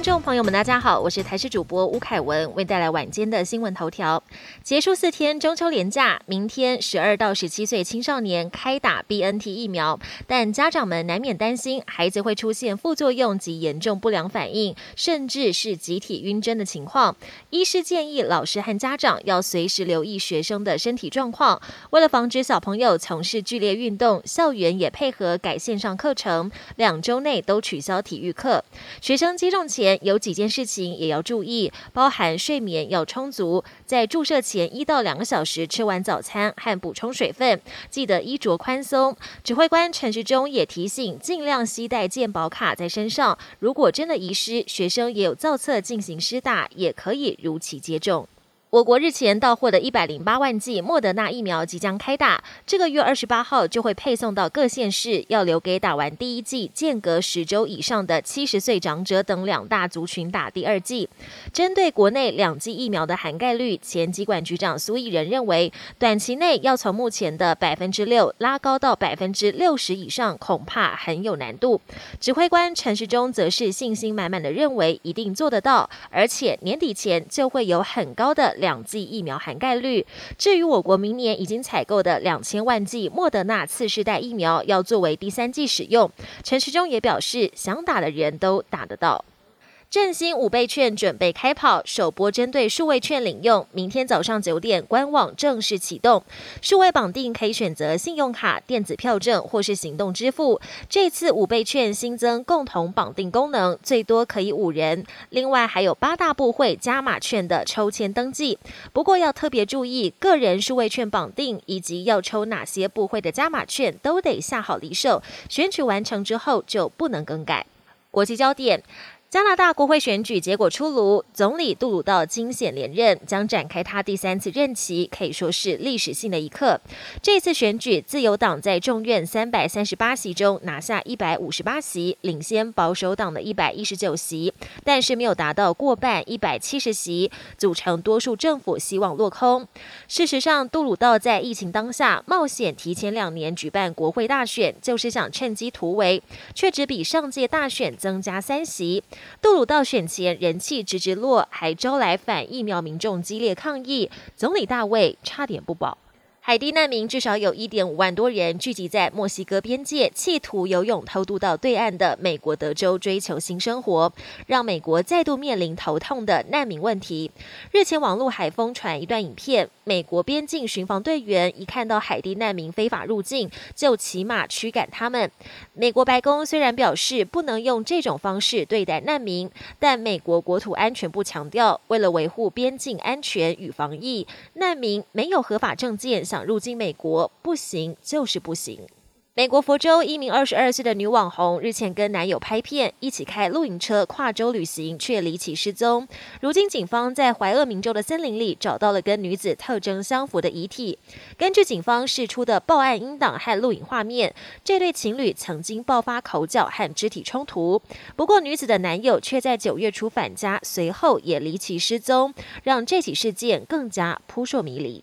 朋友们，大家好，我是台视主播吴凯文，为带来晚间的新闻头条。结束四天中秋连假，明天十二到十七岁青少年开打 BNT 疫苗，但家长们难免担心孩子会出现副作用及严重不良反应，甚至是集体晕针的情况。医师建议老师和家长要随时留意学生的身体状况。为了防止小朋友从事剧烈运动，校园也配合改线上课程，两周内都取消体育课。学生接种前有几件事情也要注意，包含睡眠要充足，在注射前一到两个小时吃完早餐和补充水分，记得衣着宽松。指挥官陈时中也提醒，尽量携带健保卡在身上，如果真的遗失，学生也有造册进行施打，也可以如期接种。我国日前到货的一百零八万剂莫德纳疫苗即将开打，这个月二十八号就会配送到各县市，要留给打完第一剂间隔十周以上的七十岁长者等两大族群打第二剂。针对国内两剂疫苗的涵盖率，前疾管局长苏益仁认为，短期内要从目前的百分之六拉高到百分之六十以上，恐怕很有难度。指挥官陈时中则是信心满满的认为，一定做得到，而且年底前就会有很高的。两剂疫苗涵盖率。至于我国明年已经采购的两千万剂莫德纳次世代疫苗，要作为第三剂使用。陈时中也表示，想打的人都打得到。振兴五倍券准备开跑，首波针对数位券领用，明天早上九点官网正式启动。数位绑定可以选择信用卡、电子票证或是行动支付。这次五倍券新增共同绑定功能，最多可以五人。另外还有八大部会加码券的抽签登记。不过要特别注意，个人数位券绑定以及要抽哪些部会的加码券，都得下好离手。选取完成之后就不能更改。国际焦点。加拿大国会选举结果出炉，总理杜鲁道惊险连任，将展开他第三次任期，可以说是历史性的一刻。这次选举，自由党在众院三百三十八席中拿下一百五十八席，领先保守党的一百一十九席，但是没有达到过半一百七十席，组成多数政府希望落空。事实上，杜鲁道在疫情当下冒险提前两年举办国会大选，就是想趁机突围，却只比上届大选增加三席。杜鲁道选前人气直直落，还招来反疫苗民众激烈抗议，总理大卫差点不保。海地难民至少有一点五万多人聚集在墨西哥边界，企图游泳偷渡到对岸的美国德州追求新生活，让美国再度面临头痛的难民问题。日前网络还疯传一段影片，美国边境巡防队员一看到海地难民非法入境，就骑马驱赶他们。美国白宫虽然表示不能用这种方式对待难民，但美国国土安全部强调，为了维护边境安全与防疫，难民没有合法证件。想入境美国不行，就是不行。美国佛州一名二十二岁的女网红日前跟男友拍片，一起开露营车跨州旅行，却离奇失踪。如今警方在怀俄明州的森林里找到了跟女子特征相符的遗体。根据警方释出的报案音档和录影画面，这对情侣曾经爆发口角和肢体冲突。不过女子的男友却在九月初返家，随后也离奇失踪，让这起事件更加扑朔迷离。